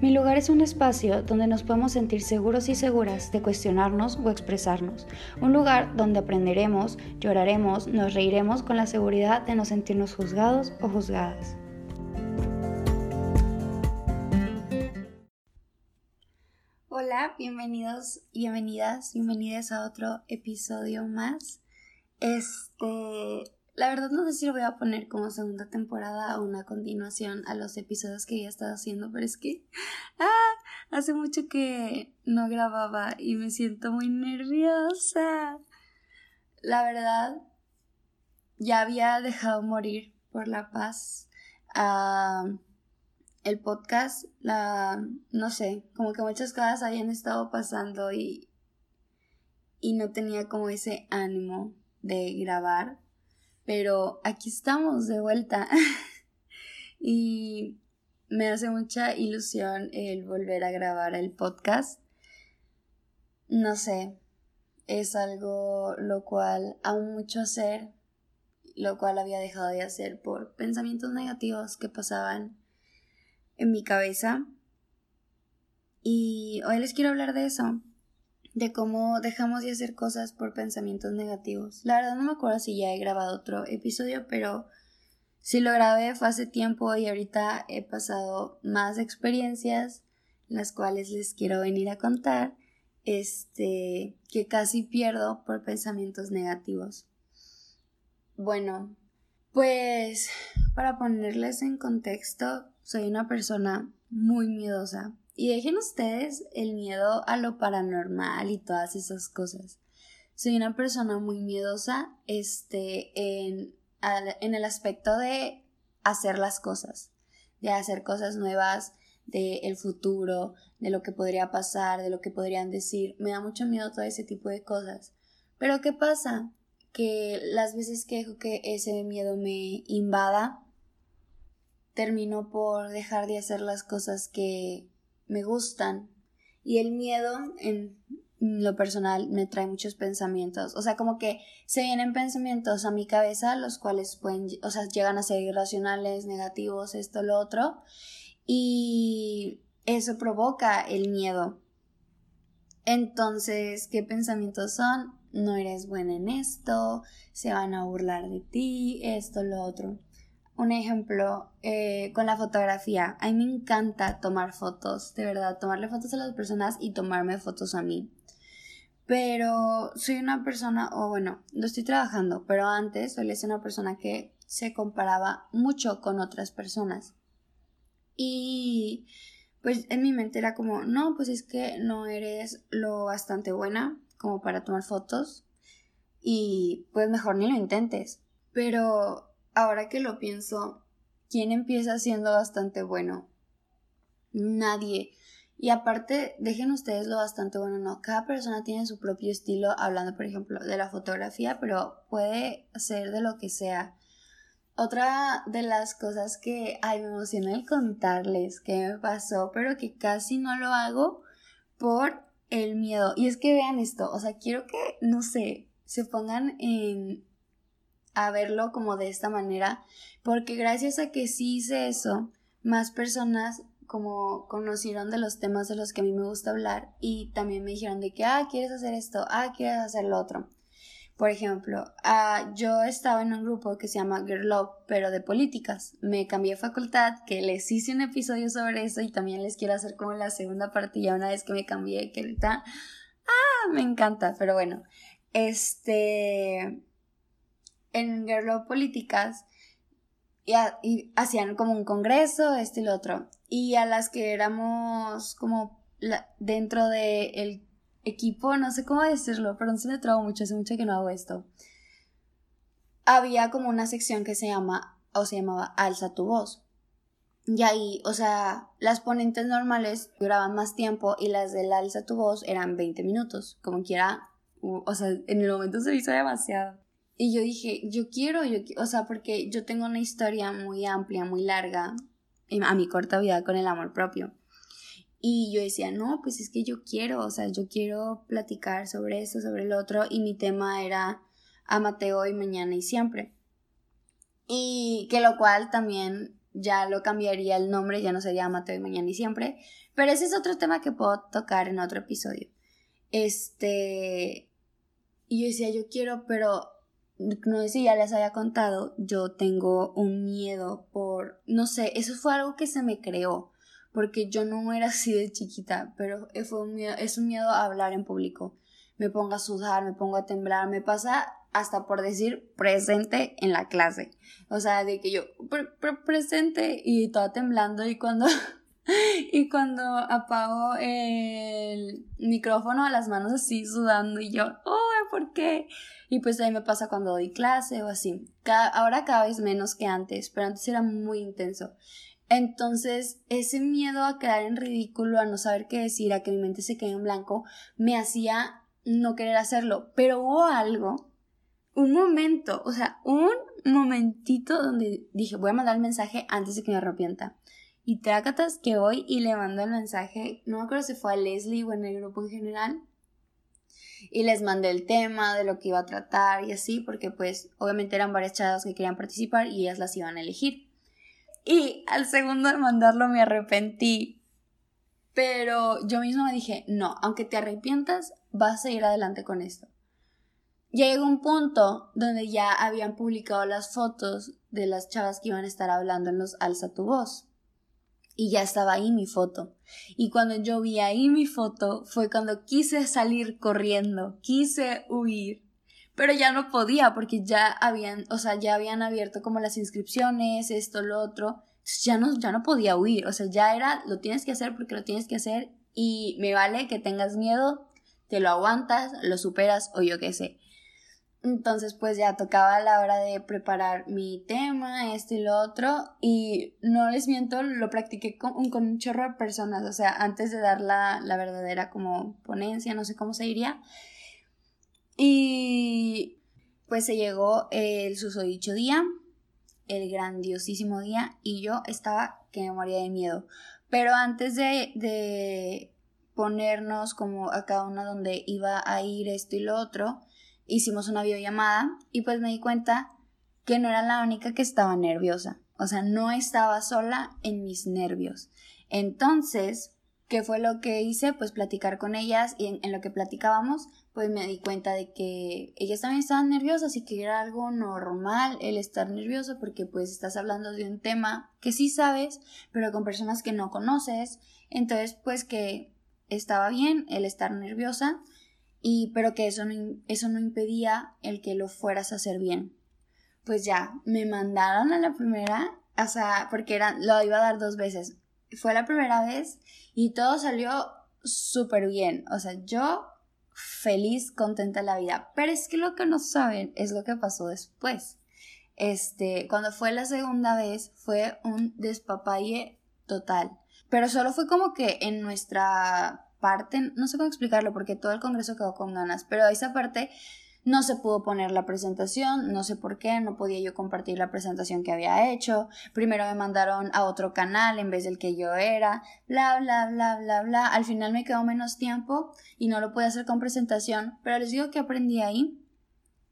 Mi lugar es un espacio donde nos podemos sentir seguros y seguras de cuestionarnos o expresarnos. Un lugar donde aprenderemos, lloraremos, nos reiremos con la seguridad de no sentirnos juzgados o juzgadas. Hola, bienvenidos, bienvenidas, bienvenidas a otro episodio más. Este, la verdad no sé si lo voy a poner como segunda temporada o una continuación a los episodios que ya he estado haciendo, pero es que ah, hace mucho que no grababa y me siento muy nerviosa. La verdad, ya había dejado morir por la paz el podcast, la, no sé, como que muchas cosas habían estado pasando y, y no tenía como ese ánimo de grabar pero aquí estamos de vuelta. y me hace mucha ilusión el volver a grabar el podcast. No sé, es algo lo cual aún mucho hacer, lo cual había dejado de hacer por pensamientos negativos que pasaban en mi cabeza. Y hoy les quiero hablar de eso, de cómo dejamos de hacer cosas por pensamientos negativos. La verdad no me acuerdo si ya he grabado otro episodio, pero si lo grabé fue hace tiempo y ahorita he pasado más experiencias, las cuales les quiero venir a contar, este, que casi pierdo por pensamientos negativos. Bueno, pues para ponerles en contexto, soy una persona muy miedosa. Y dejen ustedes el miedo a lo paranormal y todas esas cosas. Soy una persona muy miedosa este, en, en el aspecto de hacer las cosas, de hacer cosas nuevas, del el futuro, de lo que podría pasar, de lo que podrían decir. Me da mucho miedo todo ese tipo de cosas. Pero ¿qué pasa? Que las veces que dejo que ese miedo me invada, termino por dejar de hacer las cosas que me gustan. Y el miedo, en lo personal, me trae muchos pensamientos. O sea, como que se vienen pensamientos a mi cabeza, los cuales pueden, o sea, llegan a ser irracionales, negativos, esto, lo otro. Y eso provoca el miedo. Entonces, ¿qué pensamientos son? No eres buena en esto, se van a burlar de ti, esto, lo otro un ejemplo eh, con la fotografía. A mí me encanta tomar fotos, de verdad, tomarle fotos a las personas y tomarme fotos a mí. Pero soy una persona, o bueno, lo estoy trabajando, pero antes solía ser una persona que se comparaba mucho con otras personas. Y pues en mi mente era como, no, pues es que no eres lo bastante buena como para tomar fotos y pues mejor ni lo intentes. Pero ahora que lo pienso, ¿quién empieza siendo bastante bueno? Nadie. Y aparte, dejen ustedes lo bastante bueno, ¿no? Cada persona tiene su propio estilo, hablando, por ejemplo, de la fotografía, pero puede ser de lo que sea. Otra de las cosas que, ay, me emociona el contarles que me pasó, pero que casi no lo hago por el miedo. Y es que vean esto, o sea, quiero que, no sé, se pongan en a verlo como de esta manera, porque gracias a que sí hice eso, más personas como conocieron de los temas de los que a mí me gusta hablar y también me dijeron de que, ah, quieres hacer esto, ah, quieres hacer lo otro. Por ejemplo, ah, yo estaba en un grupo que se llama Girl Love, pero de políticas. Me cambié de facultad, que les hice un episodio sobre eso y también les quiero hacer como la segunda parte ya una vez que me cambié, que ahorita, ah, me encanta, pero bueno, este, en Girl Políticas y, hacían como un congreso, este y lo otro. Y a las que éramos como dentro del equipo, no sé cómo decirlo, pero se me trago mucho, hace mucho que no hago esto. Había como una sección que se llama, o se llamaba Alza tu voz. Y ahí, o sea, las ponentes normales duraban más tiempo y las del Alza tu voz eran 20 minutos, como quiera, o sea, en el momento se hizo demasiado. Y yo dije, yo quiero, yo, o sea, porque yo tengo una historia muy amplia, muy larga, a mi corta vida con el amor propio. Y yo decía, no, pues es que yo quiero, o sea, yo quiero platicar sobre esto, sobre el otro, y mi tema era a Mateo y mañana y siempre. Y que lo cual también ya lo cambiaría el nombre, ya no sería Mateo y Mañana y Siempre. Pero ese es otro tema que puedo tocar en otro episodio. Este. Y yo decía, yo quiero, pero no sé si ya les había contado, yo tengo un miedo por, no sé, eso fue algo que se me creó, porque yo no era así de chiquita, pero es un miedo a hablar en público. Me pongo a sudar, me pongo a temblar, me pasa hasta por decir presente en la clase. O sea, de que yo presente y toda temblando y cuando y cuando apago el micrófono a las manos así sudando y yo, oh, ¿por qué? Y pues ahí me pasa cuando doy clase o así. ahora cada vez menos que antes, pero antes era muy intenso. Entonces, ese miedo a quedar en ridículo, a no saber qué decir, a que mi mente se quede en blanco, me hacía no querer hacerlo. Pero hubo algo, un momento, o sea, un momentito donde dije, voy a mandar el mensaje antes de que me arrepienta. Y trácatas que voy y le mando el mensaje, no me acuerdo si fue a Leslie o en el grupo en general, y les mandé el tema de lo que iba a tratar y así, porque pues obviamente eran varias chavas que querían participar y ellas las iban a elegir. Y al segundo de mandarlo me arrepentí, pero yo misma me dije, no, aunque te arrepientas, vas a ir adelante con esto. Llegó un punto donde ya habían publicado las fotos de las chavas que iban a estar hablando en los Alza tu voz y ya estaba ahí mi foto. Y cuando yo vi ahí mi foto fue cuando quise salir corriendo, quise huir, pero ya no podía porque ya habían, o sea, ya habían abierto como las inscripciones, esto, lo otro. ya no, ya no podía huir, o sea, ya era, lo tienes que hacer porque lo tienes que hacer y me vale que tengas miedo, te lo aguantas, lo superas o yo qué sé. Entonces pues ya tocaba la hora de preparar mi tema, esto y lo otro, y no les miento, lo practiqué con, un chorro de personas, o sea, antes de dar la, la verdadera como ponencia, no sé cómo se diría. Y pues se llegó el susodicho día, el grandiosísimo día, y yo estaba que me moría de miedo. Pero antes de, de ponernos como a cada una donde iba a ir esto y lo otro, hicimos una videollamada y pues me di cuenta que no era la única que estaba nerviosa. O sea, no estaba sola en mis nervios. Entonces, ¿qué fue lo que hice? Pues platicar con ellas y en, lo que platicábamos, pues me di cuenta de que ellas también estaban nerviosas y que era algo normal el estar nervioso porque pues estás hablando de un tema que sí sabes, pero con personas que no conoces. Entonces, pues que estaba bien el estar nerviosa y pero que eso no, eso no impedía el que lo fueras a hacer bien. Pues ya, me mandaron a la primera, o sea, porque era, lo iba a dar dos veces. Fue la primera vez y todo salió súper bien. O sea, yo feliz, contenta la vida. Pero es que lo que no saben es lo que pasó después. Este, cuando fue la segunda vez, fue un despapalle total. Pero solo fue como que en nuestra parte, no sé cómo explicarlo porque todo el Congreso quedó con ganas, pero esa parte no se pudo poner la presentación, no sé por qué, no podía yo compartir la presentación que había hecho. Primero me mandaron a otro canal en vez del que yo era, bla, bla, bla, bla, bla. Al final me quedó menos tiempo y no lo pude hacer con presentación, pero les digo que aprendí ahí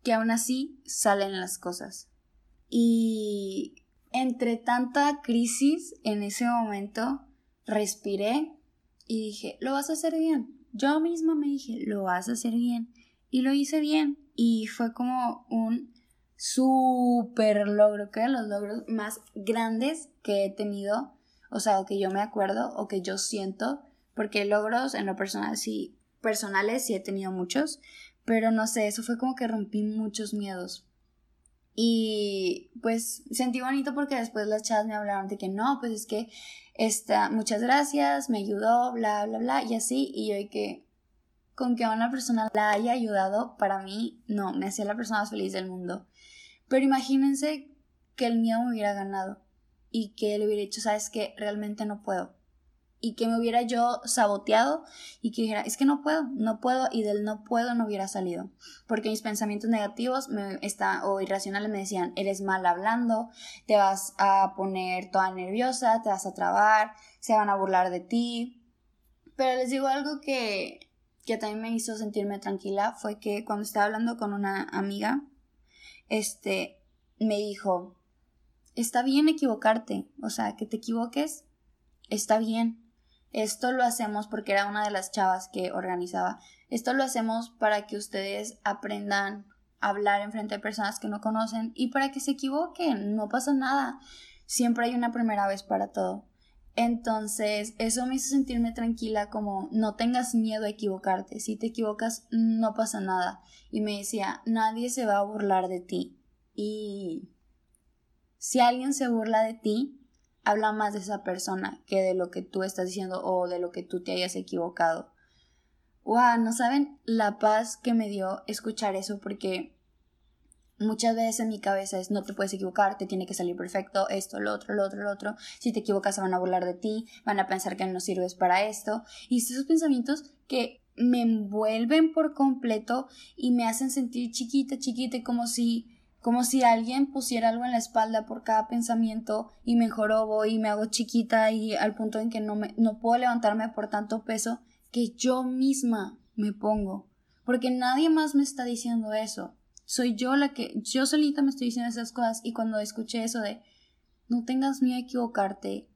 que aún así salen las cosas. Y entre tanta crisis en ese momento, respiré y dije, lo vas a hacer bien. Yo misma me dije, lo vas a hacer bien. Y lo hice bien. Y fue como un súper logro, que de los logros más grandes que he tenido. O sea, o que yo me acuerdo o que yo siento. Porque logros en lo personal sí, personales sí he tenido muchos. Pero no sé, eso fue como que rompí muchos miedos. Y pues sentí bonito porque después las chavas me hablaron de que no, pues es que esta, muchas gracias, me ayudó, bla, bla, bla, y así, y yo que con que una persona la haya ayudado, para mí, no, me hacía la persona más feliz del mundo. Pero imagínense que el miedo me hubiera ganado y que le hubiera dicho, sabes que realmente no puedo y que me hubiera yo saboteado y que dijera, es que no puedo, no puedo y del no puedo no hubiera salido. Porque mis pensamientos negativos me está, o irracionales me decían, eres mal hablando, te vas a poner toda nerviosa, te vas a trabar, se van a burlar de ti. Pero les digo algo que, que también me hizo sentirme tranquila, fue que cuando estaba hablando con una amiga, este, me dijo, está bien equivocarte, o sea, que te equivoques, está bien. Esto lo hacemos porque era una de las chavas que organizaba. Esto lo hacemos para que ustedes aprendan a hablar en frente de personas que no conocen y para que se equivoquen, no pasa nada. Siempre hay una primera vez para todo. Entonces, eso me hizo sentirme tranquila como no tengas miedo a equivocarte. Si te equivocas, no pasa nada. Y me decía, nadie se va a burlar de ti. Y si alguien se burla de ti, habla más de esa persona que de lo que tú estás diciendo o de lo que tú te hayas equivocado. Wow, no saben la paz que me dio escuchar eso porque muchas veces en mi cabeza es no te puedes equivocar, te tiene que salir perfecto, esto, lo otro, lo otro, lo otro. Si te equivocas van a burlar de ti, van a pensar que no sirves para esto. Y esos pensamientos que me envuelven por completo y me hacen sentir chiquita, chiquita, como si como si alguien pusiera algo en la espalda por cada pensamiento y me jorobo y me hago chiquita y al punto en que no, me, no puedo levantarme por tanto peso que yo misma me pongo. Porque nadie más me está diciendo eso. Soy yo la que, yo solita me estoy diciendo esas cosas y cuando escuché eso de no tengas miedo a equivocarte,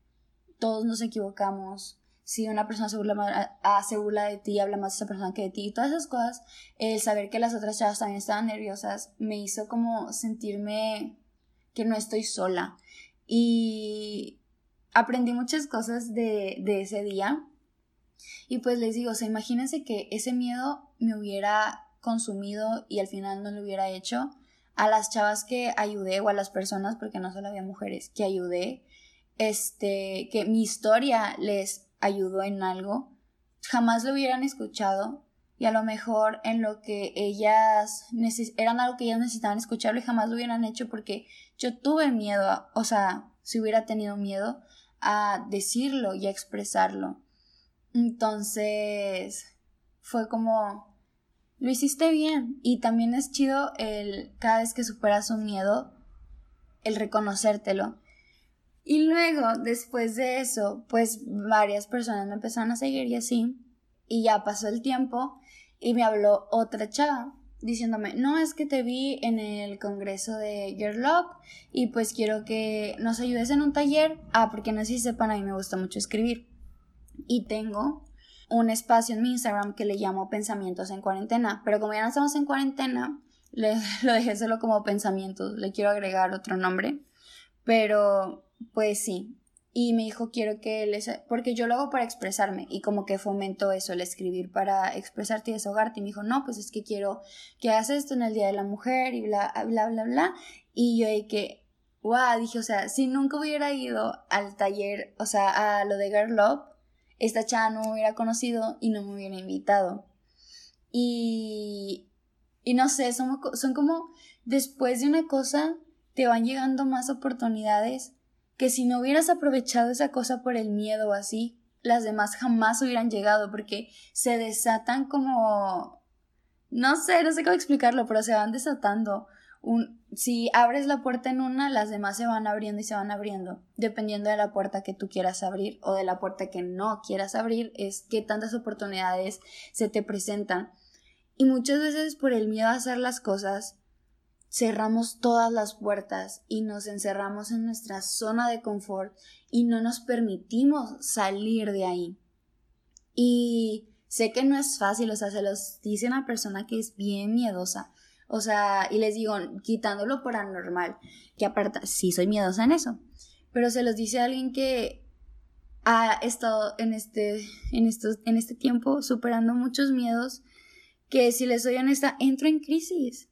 todos nos equivocamos, si una persona se burla, ah, se burla de ti, habla más de esa persona que de ti, y todas esas cosas, el saber que las otras chavas también estaban nerviosas, me hizo como sentirme que no estoy sola. Y aprendí muchas cosas de, de ese día. Y pues les digo, o sea, imagínense que ese miedo me hubiera consumido y al final no lo hubiera hecho. A las chavas que ayudé o a las personas, porque no solo había mujeres, que ayudé, este, que mi historia les ayudó en algo, jamás lo hubieran escuchado y a lo mejor en lo que ellas eran algo que ellas necesitaban escucharlo y jamás lo hubieran hecho porque yo tuve miedo, o sea, si hubiera tenido miedo a decirlo y a expresarlo. Entonces, fue como, lo hiciste bien y también es chido el cada vez que superas un miedo, el reconocértelo y luego, después de eso, pues varias personas me empezaron a seguir y así. Y ya pasó el tiempo y me habló otra chava diciéndome, no es que te vi en el congreso de Girl Up y pues quiero que nos ayudes en un taller. Ah, porque no sé si sepan, a mí me gusta mucho escribir. Y tengo un espacio en mi Instagram que le llamo Pensamientos en Cuarentena. Pero como ya no estamos en cuarentena, le, lo dejé solo como pensamientos. Le quiero agregar otro nombre. Pero pues sí. Y me dijo, quiero que les... Porque yo lo hago para expresarme y como que fomento eso, el escribir para expresarte y desahogarte. Y me dijo, no, pues es que quiero que hagas esto en el Día de la Mujer y bla, bla, bla, bla. Y yo de que, wow, dije, o sea, si nunca hubiera ido al taller, o sea, a lo de Girl Love, esta chava no me hubiera conocido y no me hubiera invitado. Y, y no sé, son, son como, después de una cosa, te van llegando más oportunidades que si no hubieras aprovechado esa cosa por el miedo o así, las demás jamás hubieran llegado porque se desatan como... No sé, no sé cómo explicarlo, pero se van desatando. Un, si abres la puerta en una, las demás se van abriendo y se van abriendo. Dependiendo de la puerta que tú quieras abrir o de la puerta que no quieras abrir, es que tantas oportunidades se te presentan. Y muchas veces por el miedo a hacer las cosas, cerramos todas las puertas y nos encerramos en nuestra zona de confort y no nos permitimos salir de ahí. Y sé que no es fácil, o sea, se los dice una persona que es bien miedosa. O sea, y les digo, quitándolo por anormal, que aparte, sí soy miedosa en eso, pero se los dice alguien que ha estado en este, en estos, en este tiempo superando muchos miedos, que si les soy honesta, entro en crisis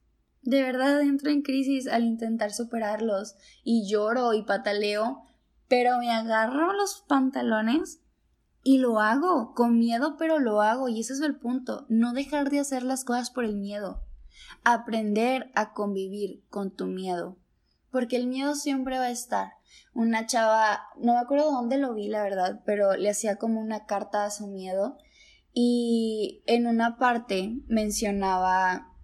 de verdad entro en crisis al intentar superarlos y lloro y pataleo, pero me agarro los pantalones y lo hago, con miedo, pero lo hago y ese es el punto, no dejar de hacer las cosas por el miedo, aprender a convivir con tu miedo, porque el miedo siempre va a estar. Una chava, no me acuerdo dónde lo vi, la verdad, pero le hacía como una carta a su miedo y en una parte mencionaba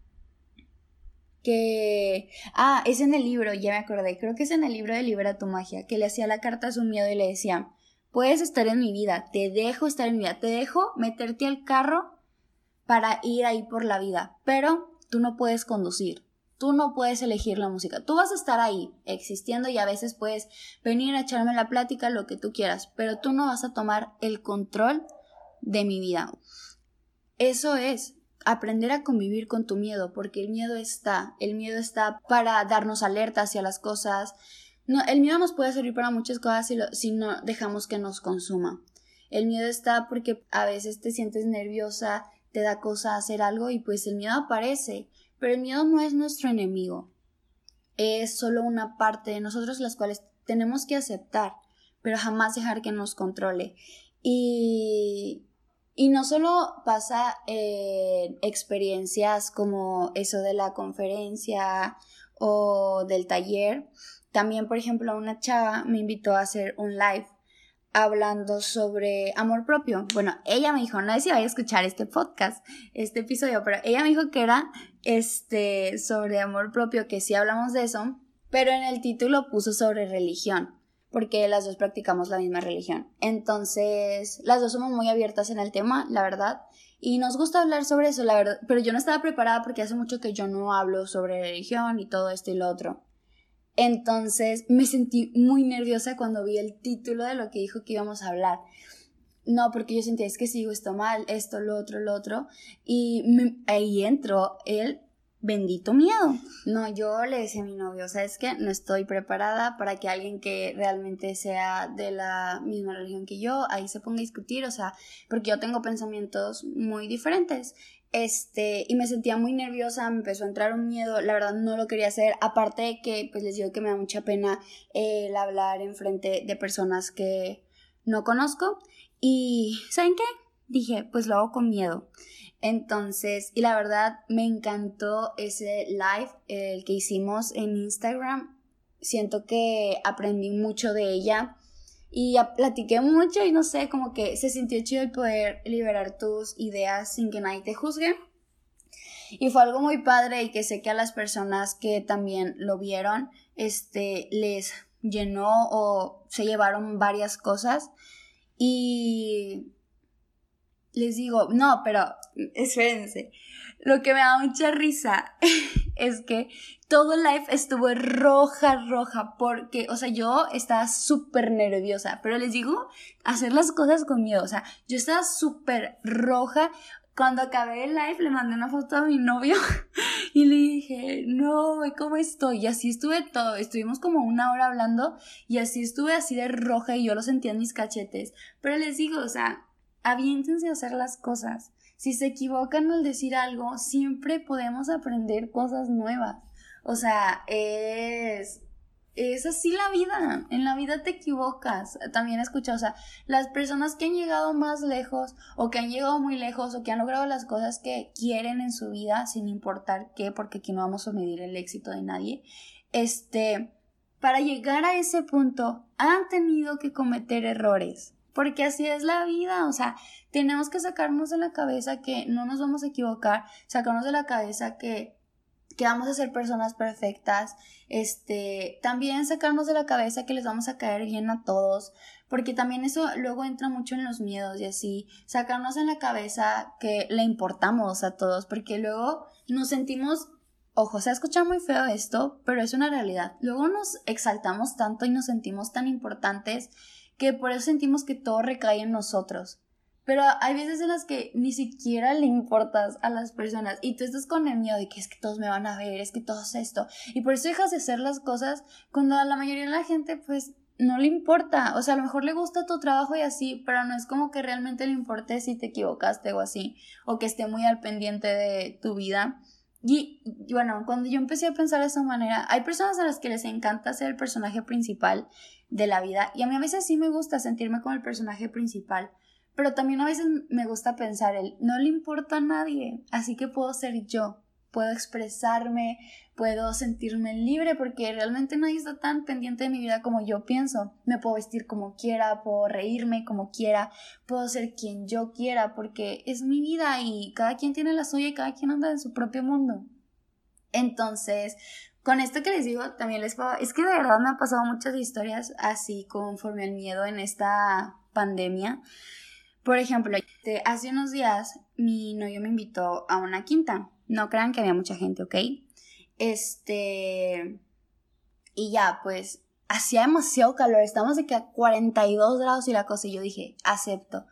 que... Ah, es en el libro, ya me acordé, creo que es en el libro de Libera tu magia, que le hacía la carta a su miedo y le decía, puedes estar en mi vida, te dejo estar en mi vida, te dejo meterte al carro para ir ahí por la vida, pero tú no puedes conducir. Tú no puedes elegir la música. Tú vas a estar ahí existiendo y a veces puedes venir a echarme la plática, lo que tú quieras, pero tú no vas a tomar el control de mi vida. Eso es aprender a convivir con tu miedo, porque el miedo está, el miedo está para darnos alerta hacia las cosas. No, el miedo nos puede servir para muchas cosas si, si no dejamos que nos consuma. El miedo está porque a veces te sientes nerviosa, te da cosa hacer algo y pues el miedo aparece, pero el miedo no es nuestro enemigo. Es solo una parte de nosotros las cuales tenemos que aceptar, pero jamás dejar que nos controle. Y, y no solo pasa en experiencias como eso de la conferencia o del taller, también por ejemplo una chava me invitó a hacer un live hablando sobre amor propio. Bueno, ella me dijo, no sé si vaya a escuchar este podcast, este episodio, pero ella me dijo que era este sobre amor propio, que sí hablamos de eso, pero en el título puso sobre religión, porque las dos practicamos la misma religión. Entonces, las dos somos muy abiertas en el tema, la verdad, y nos gusta hablar sobre eso, la verdad, pero yo no estaba preparada porque hace mucho que yo no hablo sobre religión y todo esto y lo otro. Entonces me sentí muy nerviosa cuando vi el título de lo que dijo que íbamos a hablar. No, porque yo sentía, es que sigo esto mal, esto, lo otro, lo otro. Y ahí entró el bendito miedo. No, yo le decía a mi novio, ¿sabes qué? No estoy preparada para que alguien que realmente sea de la misma religión que yo ahí se ponga a discutir, o sea, porque yo tengo pensamientos muy diferentes. Este, y me sentía muy nerviosa, me empezó a entrar un miedo, la verdad no lo quería hacer, aparte de que, pues les digo que me da mucha pena el hablar en frente de personas que no conozco. Y, ¿saben qué? Dije, pues lo hago con miedo. Entonces, y la verdad me encantó ese live, el que hicimos en Instagram. Siento que aprendí mucho de ella y platiqué mucho y no sé, como que se sintió chido el poder liberar tus ideas sin que nadie te juzgue. Y fue algo muy padre y que sé que a las personas que también lo vieron, este, les llenó o se llevaron varias cosas. Y les digo, no, pero espérense. Lo que me da mucha risa es que todo el live estuvo roja, roja, porque, o sea, yo estaba súper nerviosa, pero les digo, hacer las cosas con miedo, o sea, yo estaba súper roja. Cuando acabé el live le mandé una foto a mi novio y le dije, no, ¿cómo estoy? Y así estuve todo, estuvimos como una hora hablando y así estuve así de roja y yo lo sentía en mis cachetes. Pero les digo, o sea, aviéntense a hacer las cosas. Si se equivocan al decir algo, siempre podemos aprender cosas nuevas. O sea, es, es así la vida. En la vida te equivocas. También escucha, o sea, las personas que han llegado más lejos o que han llegado muy lejos o que han logrado las cosas que quieren en su vida, sin importar qué, porque aquí no vamos a medir el éxito de nadie, este, para llegar a ese punto han tenido que cometer errores porque así es la vida, o sea, tenemos que sacarnos de la cabeza que no nos vamos a equivocar, sacarnos de la cabeza que, que vamos a ser personas perfectas, este, también sacarnos de la cabeza que les vamos a caer bien a todos, porque también eso luego entra mucho en los miedos y así, sacarnos en la cabeza que le importamos a todos, porque luego nos sentimos Ojo, se escucha muy feo esto, pero es una realidad. Luego nos exaltamos tanto y nos sentimos tan importantes que por eso sentimos que todo recae en nosotros. Pero hay veces en las que ni siquiera le importas a las personas y tú estás con el miedo de que es que todos me van a ver, es que todo es esto. Y por eso dejas de hacer las cosas cuando a la mayoría de la gente pues no le importa. O sea, a lo mejor le gusta tu trabajo y así, pero no es como que realmente le importe si te equivocaste o así, o que esté muy al pendiente de tu vida. Y, bueno, cuando yo empecé a pensar de esa manera, hay personas a las que les encanta ser el personaje principal de la vida y a mí a veces sí me gusta sentirme como el personaje principal, pero también a veces me gusta pensar el no le importa a nadie, así que puedo ser yo, puedo expresarme, puedo sentirme libre porque realmente nadie está tan pendiente de mi vida como yo pienso. Me puedo vestir como quiera, puedo reírme como quiera, puedo ser quien yo quiera porque es mi vida y cada quien tiene la suya y cada quien anda en su propio mundo. Entonces, con esto que les digo, también les puedo, es que de verdad me han pasado muchas historias así conforme al miedo en esta pandemia. Por ejemplo, hace unos días mi novio me invitó a una quinta. No crean que había mucha gente, ¿ok? Este. Y ya, pues hacía demasiado calor, estamos de que a 42 grados y la cosa, y yo dije, acepto.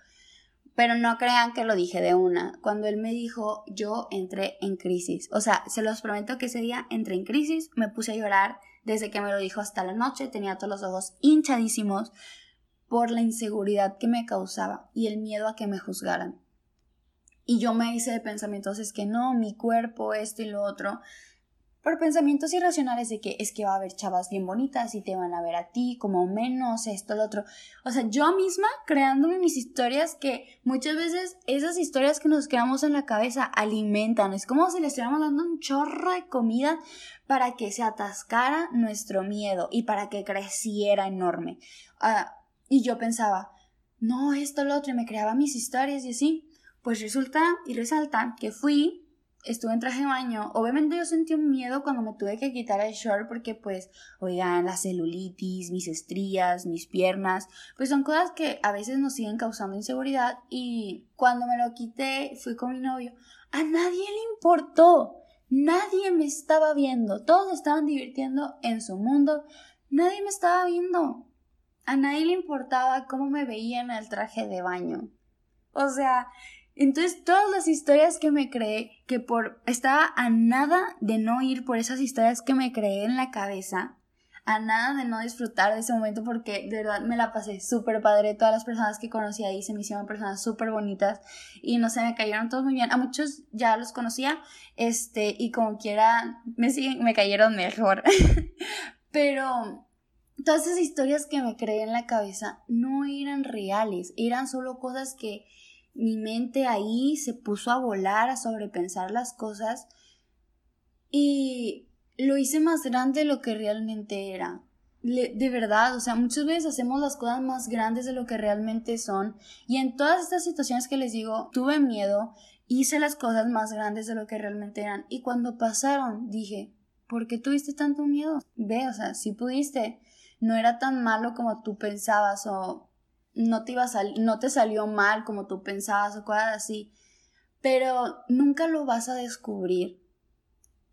Pero no crean que lo dije de una. Cuando él me dijo, yo entré en crisis. O sea, se los prometo que ese día entré en crisis, me puse a llorar desde que me lo dijo hasta la noche, tenía todos los ojos hinchadísimos por la inseguridad que me causaba y el miedo a que me juzgaran. Y yo me hice de pensamientos, es que no, mi cuerpo, esto y lo otro por pensamientos irracionales de que es que va a haber chavas bien bonitas y te van a ver a ti como menos, esto, lo otro. O sea, yo misma creándome mis historias que muchas veces esas historias que nos creamos en la cabeza alimentan. Es como si le estuviéramos dando un chorro de comida para que se atascara nuestro miedo y para que creciera enorme. Ah, y yo pensaba, no, esto, lo otro, y me creaba mis historias y así. Pues resulta y resalta que fui estuve en traje de baño. Obviamente yo sentí un miedo cuando me tuve que quitar el short porque pues, oigan, la celulitis, mis estrías, mis piernas, pues son cosas que a veces nos siguen causando inseguridad y cuando me lo quité fui con mi novio. A nadie le importó. Nadie me estaba viendo. Todos estaban divirtiendo en su mundo. Nadie me estaba viendo. A nadie le importaba cómo me veía en el traje de baño. O sea, entonces, todas las historias que me creé, que por estaba a nada de no ir por esas historias que me creé en la cabeza, a nada de no disfrutar de ese momento porque de verdad me la pasé súper padre. Todas las personas que conocí ahí se me hicieron personas súper bonitas y no sé, me cayeron todos muy bien. A muchos ya los conocía, este, y como quiera, me siguen, me cayeron mejor. Pero todas esas historias que me creé en la cabeza no eran reales, eran solo cosas que mi mente ahí se puso a volar, a sobrepensar las cosas y lo hice más grande de lo que realmente era. de verdad, o sea, muchas veces hacemos las cosas más grandes de lo que realmente son y en todas estas situaciones que les digo, tuve miedo, hice las cosas más grandes de lo que realmente eran y cuando pasaron dije, ¿por qué tuviste tanto miedo? Ve, o sea, si pudiste, no era tan malo como tú pensabas o no te, iba a no te salió mal como tú pensabas o cosas así, pero nunca lo vas a descubrir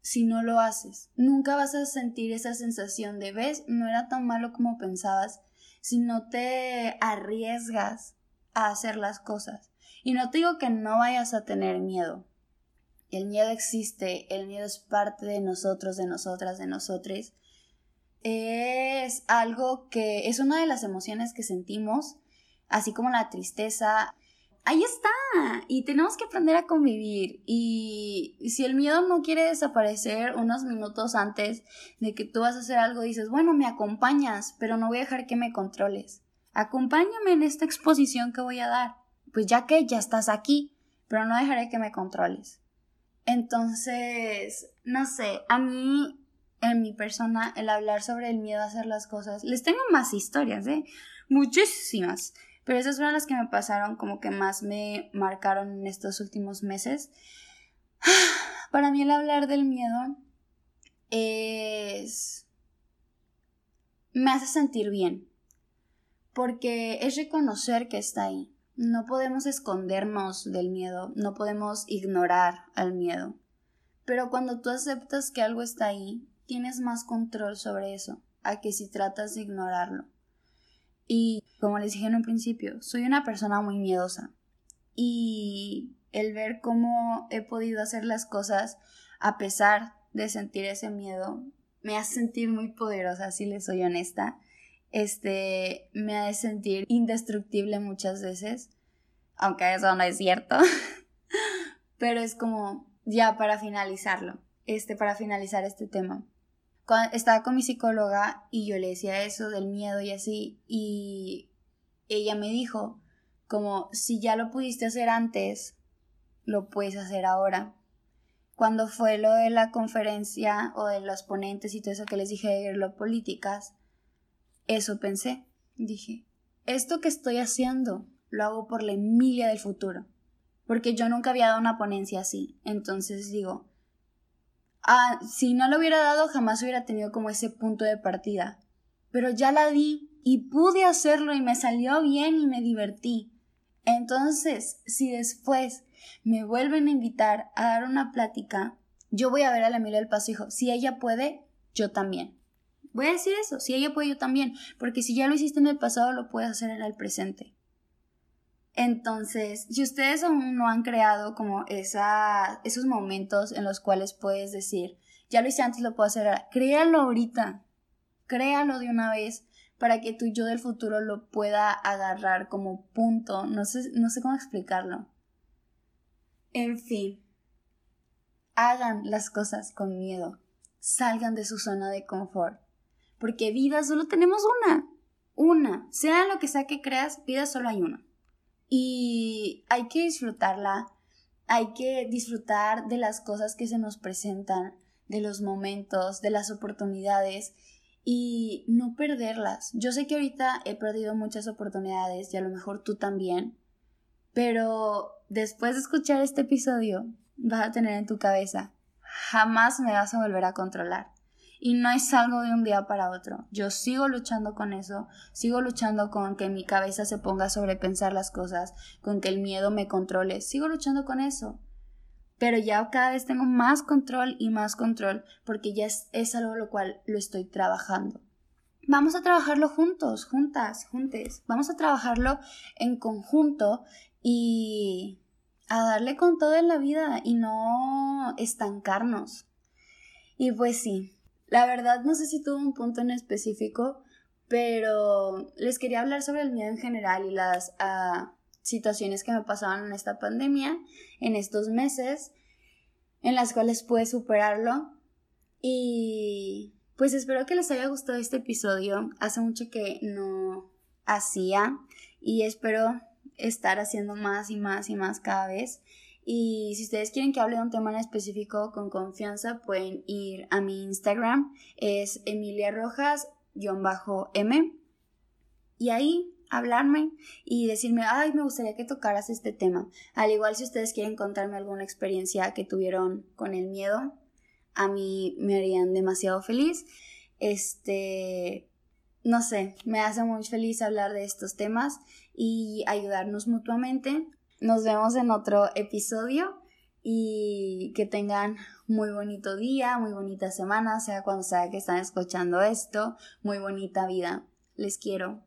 si no lo haces. Nunca vas a sentir esa sensación de, ves, no era tan malo como pensabas si no te arriesgas a hacer las cosas. Y no te digo que no vayas a tener miedo. El miedo existe, el miedo es parte de nosotros, de nosotras, de nosotres. Es algo que es una de las emociones que sentimos así como la tristeza. Ahí está, y tenemos que aprender a convivir. Y si el miedo no quiere desaparecer unos minutos antes de que tú vas a hacer algo, dices, bueno, me acompañas, pero no voy a dejar que me controles. Acompáñame en esta exposición que voy a dar. Pues ya que ya estás aquí, pero no dejaré que me controles. Entonces, no sé, a mí, en mi persona, el hablar sobre el miedo a hacer las cosas, les tengo más historias, ¿eh? Muchísimas. Pero esas fueron las que me pasaron como que más me marcaron en estos últimos meses. Para mí el hablar del miedo es... me hace sentir bien. Porque es reconocer que está ahí. No podemos escondernos del miedo, no podemos ignorar al miedo. Pero cuando tú aceptas que algo está ahí, tienes más control sobre eso, a que si tratas de ignorarlo. Y como les dije en un principio, soy una persona muy miedosa. Y el ver cómo he podido hacer las cosas a pesar de sentir ese miedo me hace sentir muy poderosa, si les soy honesta. Este me hace sentir indestructible muchas veces, aunque eso no es cierto. Pero es como ya para finalizarlo, este para finalizar este tema estaba con mi psicóloga y yo le decía eso del miedo y así, y ella me dijo, como si ya lo pudiste hacer antes, lo puedes hacer ahora. Cuando fue lo de la conferencia o de los ponentes y todo eso que les dije de lo políticas, eso pensé. Dije, esto que estoy haciendo lo hago por la Emilia del futuro. Porque yo nunca había dado una ponencia así. Entonces digo, ah, si no lo hubiera dado jamás hubiera tenido como ese punto de partida. Pero ya la di y pude hacerlo y me salió bien y me divertí. Entonces, si después me vuelven a invitar a dar una plática, Yo voy a ver a la Emilia del Paso y dijo, si ella puede, yo también. Voy a decir eso, si ella puede, yo también, porque si ya lo hiciste en el pasado, lo puedes hacer en el presente. Entonces, si ustedes aún no han creado como esa, esos momentos en los cuales puedes decir, ya lo hice antes, lo puedo hacer ahora, créalo ahorita, créalo de una vez para que tu yo del futuro lo pueda agarrar como punto, no sé, no sé cómo explicarlo. En fin, hagan las cosas con miedo, salgan de su zona de confort, porque vida solo tenemos una, una, sea lo que sea que creas, vida solo hay una. Y hay que disfrutarla, hay que disfrutar de las cosas que se nos presentan, de los momentos, de las oportunidades y no perderlas. Yo sé que ahorita he perdido muchas oportunidades y a lo mejor tú también, pero después de escuchar este episodio vas a tener en tu cabeza, jamás me vas a volver a controlar. Y no es algo de un día para otro. Yo sigo luchando con eso, sigo luchando con que mi cabeza se ponga a sobrepensar las cosas, con que el miedo me controle, sigo luchando con eso pero ya cada vez tengo más control y más control porque ya es, algo lo cual lo estoy trabajando. Vamos a trabajarlo juntos, juntas, juntes. Vamos a trabajarlo en conjunto y a darle con todo en la vida y no estancarnos. Y pues sí, la verdad no sé si tuvo un punto en específico, pero les quería hablar sobre el miedo en general y las uh, situaciones que me pasaban en esta pandemia, en estos meses, en las cuales pude superarlo. Y pues espero que les haya gustado este episodio. Hace mucho que no hacía y espero estar haciendo más y más y más cada vez. Y si ustedes quieren que hable de un tema en específico con confianza, pueden ir a mi Instagram, es Emilia Rojas-M. Y ahí hablarme y decirme, ay, me gustaría que tocaras este tema. Al igual si ustedes quieren contarme alguna experiencia que tuvieron con el miedo, a mí me harían demasiado feliz. Este, no sé, me hace muy feliz hablar de estos temas y ayudarnos mutuamente. Nos vemos en otro episodio y que tengan muy bonito día, muy bonita semana, sea cuando sea que están escuchando esto, muy bonita vida. Les quiero.